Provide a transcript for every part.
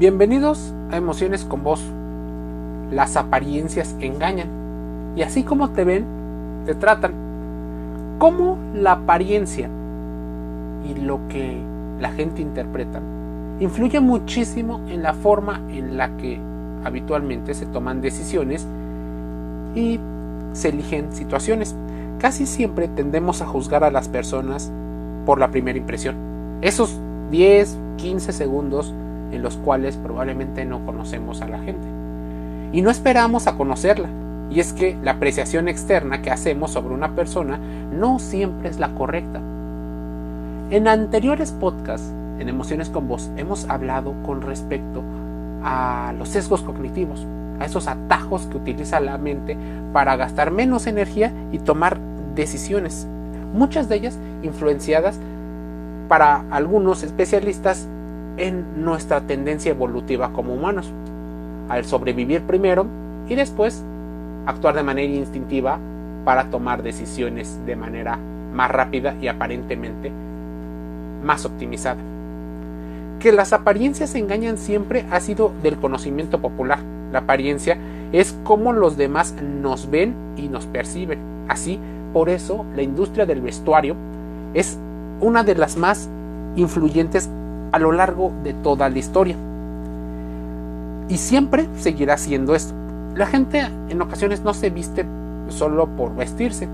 Bienvenidos a Emociones con Voz. Las apariencias engañan. Y así como te ven, te tratan. ¿Cómo la apariencia y lo que la gente interpreta influye muchísimo en la forma en la que habitualmente se toman decisiones y se eligen situaciones? Casi siempre tendemos a juzgar a las personas por la primera impresión. Esos 10, 15 segundos en los cuales probablemente no conocemos a la gente. Y no esperamos a conocerla. Y es que la apreciación externa que hacemos sobre una persona no siempre es la correcta. En anteriores podcasts, en Emociones con Voz, hemos hablado con respecto a los sesgos cognitivos, a esos atajos que utiliza la mente para gastar menos energía y tomar decisiones, muchas de ellas influenciadas para algunos especialistas en nuestra tendencia evolutiva como humanos, al sobrevivir primero y después actuar de manera instintiva para tomar decisiones de manera más rápida y aparentemente más optimizada. Que las apariencias engañan siempre ha sido del conocimiento popular. La apariencia es como los demás nos ven y nos perciben. Así, por eso, la industria del vestuario es una de las más influyentes a lo largo de toda la historia. Y siempre seguirá siendo esto. La gente en ocasiones no se viste solo por vestirse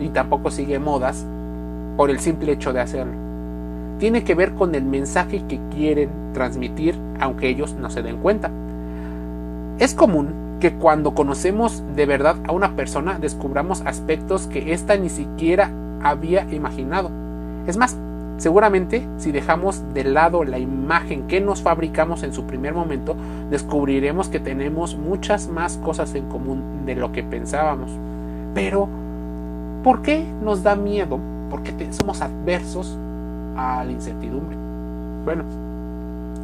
y tampoco sigue modas por el simple hecho de hacerlo. Tiene que ver con el mensaje que quieren transmitir aunque ellos no se den cuenta. Es común que cuando conocemos de verdad a una persona descubramos aspectos que ésta ni siquiera había imaginado. Es más, Seguramente, si dejamos de lado la imagen que nos fabricamos en su primer momento, descubriremos que tenemos muchas más cosas en común de lo que pensábamos. Pero, ¿por qué nos da miedo? ¿Por qué somos adversos a la incertidumbre? Bueno,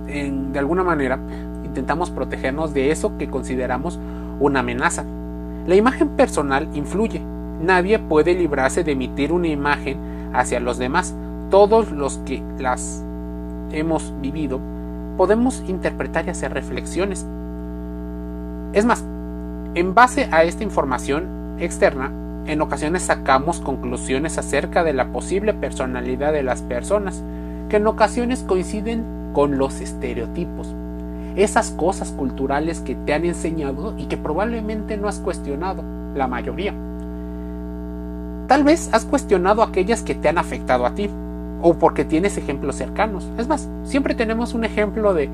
de alguna manera intentamos protegernos de eso que consideramos una amenaza. La imagen personal influye. Nadie puede librarse de emitir una imagen hacia los demás todos los que las hemos vivido, podemos interpretar y hacer reflexiones. Es más, en base a esta información externa, en ocasiones sacamos conclusiones acerca de la posible personalidad de las personas, que en ocasiones coinciden con los estereotipos, esas cosas culturales que te han enseñado y que probablemente no has cuestionado, la mayoría. Tal vez has cuestionado aquellas que te han afectado a ti, o porque tienes ejemplos cercanos. Es más, siempre tenemos un ejemplo de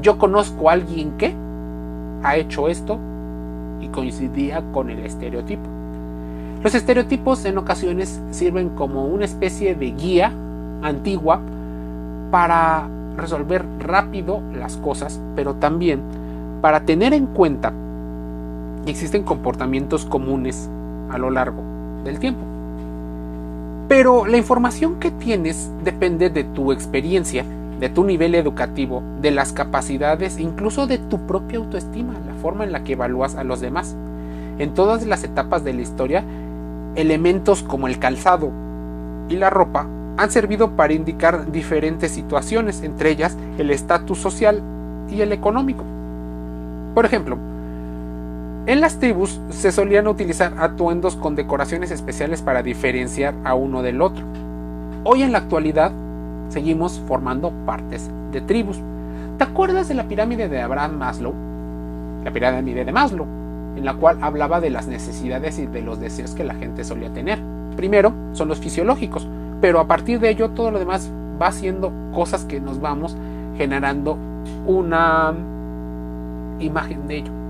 yo conozco a alguien que ha hecho esto y coincidía con el estereotipo. Los estereotipos en ocasiones sirven como una especie de guía antigua para resolver rápido las cosas, pero también para tener en cuenta que existen comportamientos comunes a lo largo del tiempo. Pero la información que tienes depende de tu experiencia, de tu nivel educativo, de las capacidades, incluso de tu propia autoestima, la forma en la que evalúas a los demás. En todas las etapas de la historia, elementos como el calzado y la ropa han servido para indicar diferentes situaciones, entre ellas el estatus social y el económico. Por ejemplo, en las tribus se solían utilizar atuendos con decoraciones especiales para diferenciar a uno del otro. Hoy en la actualidad seguimos formando partes de tribus. ¿Te acuerdas de la pirámide de Abraham Maslow? La pirámide de Maslow, en la cual hablaba de las necesidades y de los deseos que la gente solía tener. Primero son los fisiológicos, pero a partir de ello todo lo demás va siendo cosas que nos vamos generando una imagen de ello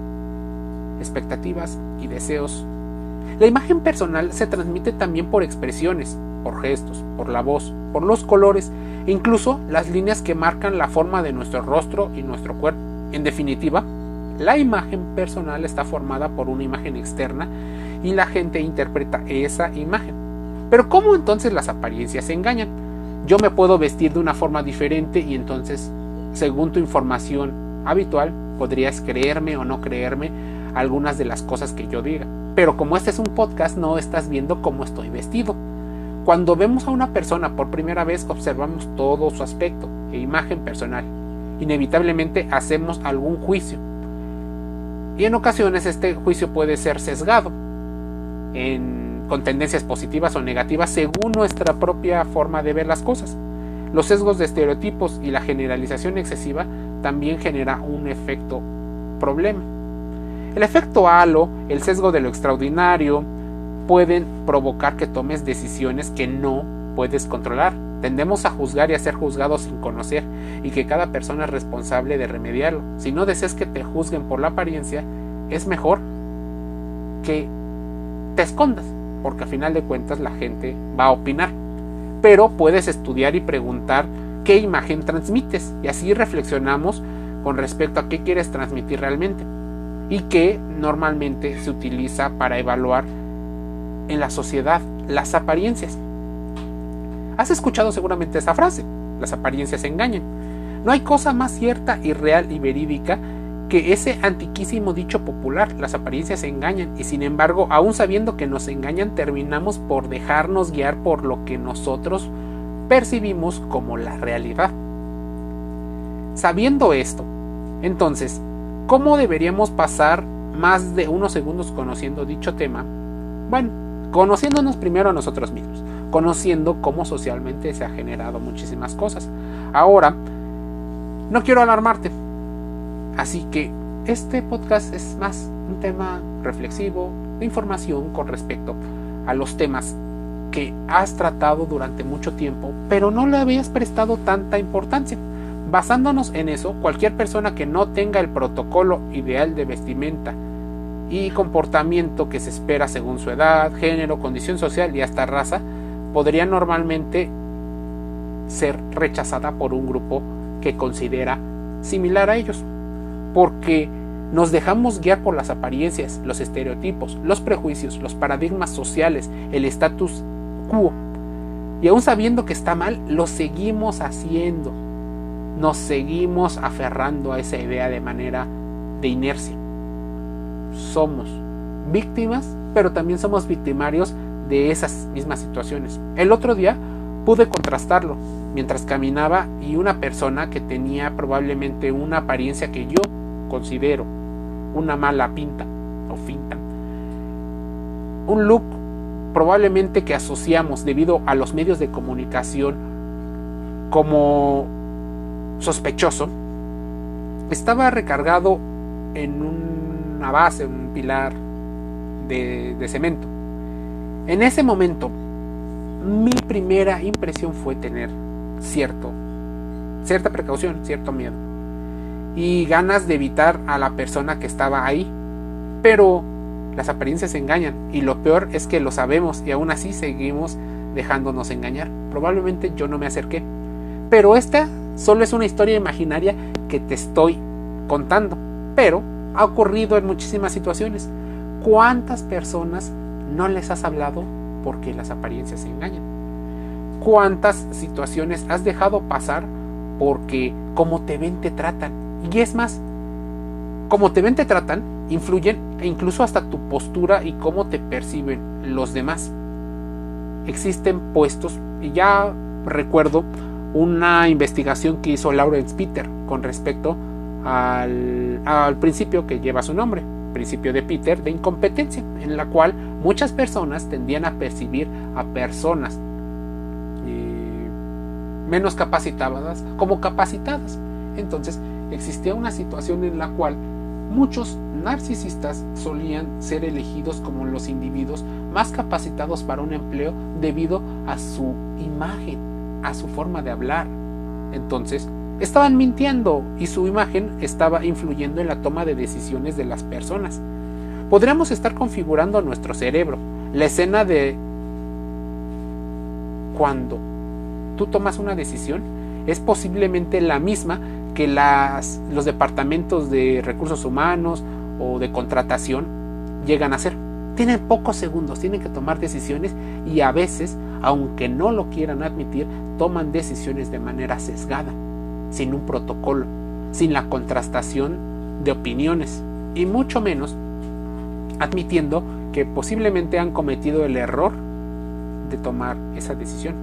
expectativas y deseos. La imagen personal se transmite también por expresiones, por gestos, por la voz, por los colores e incluso las líneas que marcan la forma de nuestro rostro y nuestro cuerpo. En definitiva, la imagen personal está formada por una imagen externa y la gente interpreta esa imagen. Pero ¿cómo entonces las apariencias se engañan? Yo me puedo vestir de una forma diferente y entonces, según tu información habitual, podrías creerme o no creerme algunas de las cosas que yo diga. Pero como este es un podcast, no estás viendo cómo estoy vestido. Cuando vemos a una persona por primera vez, observamos todo su aspecto e imagen personal. inevitablemente hacemos algún juicio. Y en ocasiones este juicio puede ser sesgado con tendencias positivas o negativas según nuestra propia forma de ver las cosas. Los sesgos de estereotipos y la generalización excesiva también genera un efecto problema. El efecto halo, el sesgo de lo extraordinario, pueden provocar que tomes decisiones que no puedes controlar. Tendemos a juzgar y a ser juzgados sin conocer y que cada persona es responsable de remediarlo. Si no deseas que te juzguen por la apariencia, es mejor que te escondas, porque a final de cuentas la gente va a opinar. Pero puedes estudiar y preguntar qué imagen transmites y así reflexionamos con respecto a qué quieres transmitir realmente y que normalmente se utiliza para evaluar en la sociedad las apariencias. Has escuchado seguramente esta frase, las apariencias engañan. No hay cosa más cierta y real y verídica que ese antiquísimo dicho popular, las apariencias engañan, y sin embargo, aun sabiendo que nos engañan, terminamos por dejarnos guiar por lo que nosotros percibimos como la realidad. Sabiendo esto, entonces, ¿Cómo deberíamos pasar más de unos segundos conociendo dicho tema? Bueno, conociéndonos primero a nosotros mismos, conociendo cómo socialmente se ha generado muchísimas cosas. Ahora, no quiero alarmarte, así que este podcast es más un tema reflexivo, de información con respecto a los temas que has tratado durante mucho tiempo, pero no le habías prestado tanta importancia. Basándonos en eso, cualquier persona que no tenga el protocolo ideal de vestimenta y comportamiento que se espera según su edad, género, condición social y hasta raza, podría normalmente ser rechazada por un grupo que considera similar a ellos. Porque nos dejamos guiar por las apariencias, los estereotipos, los prejuicios, los paradigmas sociales, el status quo. Y aún sabiendo que está mal, lo seguimos haciendo nos seguimos aferrando a esa idea de manera de inercia. Somos víctimas, pero también somos victimarios de esas mismas situaciones. El otro día pude contrastarlo mientras caminaba y una persona que tenía probablemente una apariencia que yo considero una mala pinta o finta. Un look probablemente que asociamos debido a los medios de comunicación como sospechoso estaba recargado en una base, un pilar de, cemento. En ese momento, mi primera impresión fue tener cierto, cierta precaución, cierto miedo y ganas de evitar a la persona que estaba ahí. Pero las apariencias engañan y lo peor es que lo sabemos y aún así seguimos dejándonos engañar. Probablemente yo no me acerqué. Pero esta Solo es una historia imaginaria que te estoy contando, pero ha ocurrido en muchísimas situaciones. ¿Cuántas personas no les has hablado porque las apariencias se engañan? ¿Cuántas situaciones has dejado pasar porque como te ven te tratan? Y es más, como te ven te tratan, influyen e incluso hasta tu postura y cómo te perciben los demás. Existen puestos, y ya recuerdo una investigación que hizo Lawrence Peter con respecto al, principio que lleva su nombre, principio de Peter de incompetencia, en la cual muchas personas tendían a percibir a personas eh, menos capacitadas como capacitadas. Entonces existía una situación en la cual muchos narcisistas solían ser elegidos como los individuos más capacitados para un empleo debido a su imagen a su forma de hablar. Entonces, estaban mintiendo y su imagen estaba influyendo en la toma de decisiones de las personas. Podríamos estar configurando nuestro cerebro, la escena de cuando tú tomas una decisión es posiblemente la misma que las, los departamentos de recursos humanos o de contratación llegan a hacer. Tienen pocos segundos, tienen que tomar decisiones y a veces, aunque no lo quieran admitir, toman decisiones de manera sesgada, sin un protocolo, sin la contrastación de opiniones y mucho menos admitiendo que posiblemente han cometido el error de tomar esa decisión.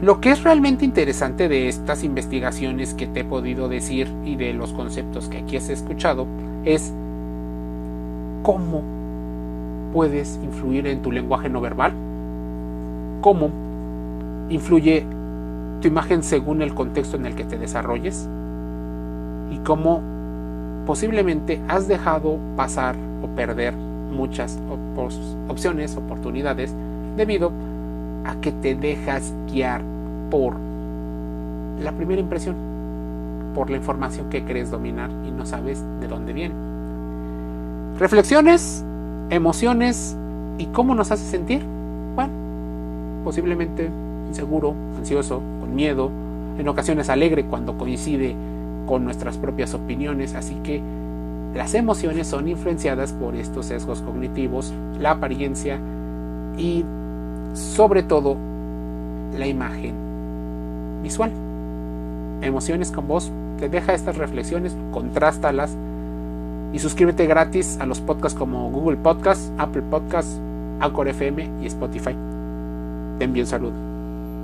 Lo que es realmente interesante de estas investigaciones que te he podido decir y de los conceptos que aquí has escuchado es cómo puedes influir en tu lenguaje no verbal, cómo influye tu imagen según el contexto en el que te desarrolles y cómo posiblemente has dejado pasar o perder muchas opciones, oportunidades, debido a que te dejas guiar por la primera impresión, por la información que crees dominar y no sabes de dónde viene. Reflexiones, emociones y cómo nos hace sentir. Bueno, posiblemente inseguro, ansioso, con miedo, en ocasiones alegre cuando coincide con nuestras propias opiniones, así que las emociones son influenciadas por estos sesgos cognitivos, la apariencia y sobre todo la imagen visual. Emociones con voz, te deja estas reflexiones, contrástalas y suscríbete gratis a los podcasts como Google Podcasts, Apple Podcasts, Anchor FM y Spotify. Te envío un saludo.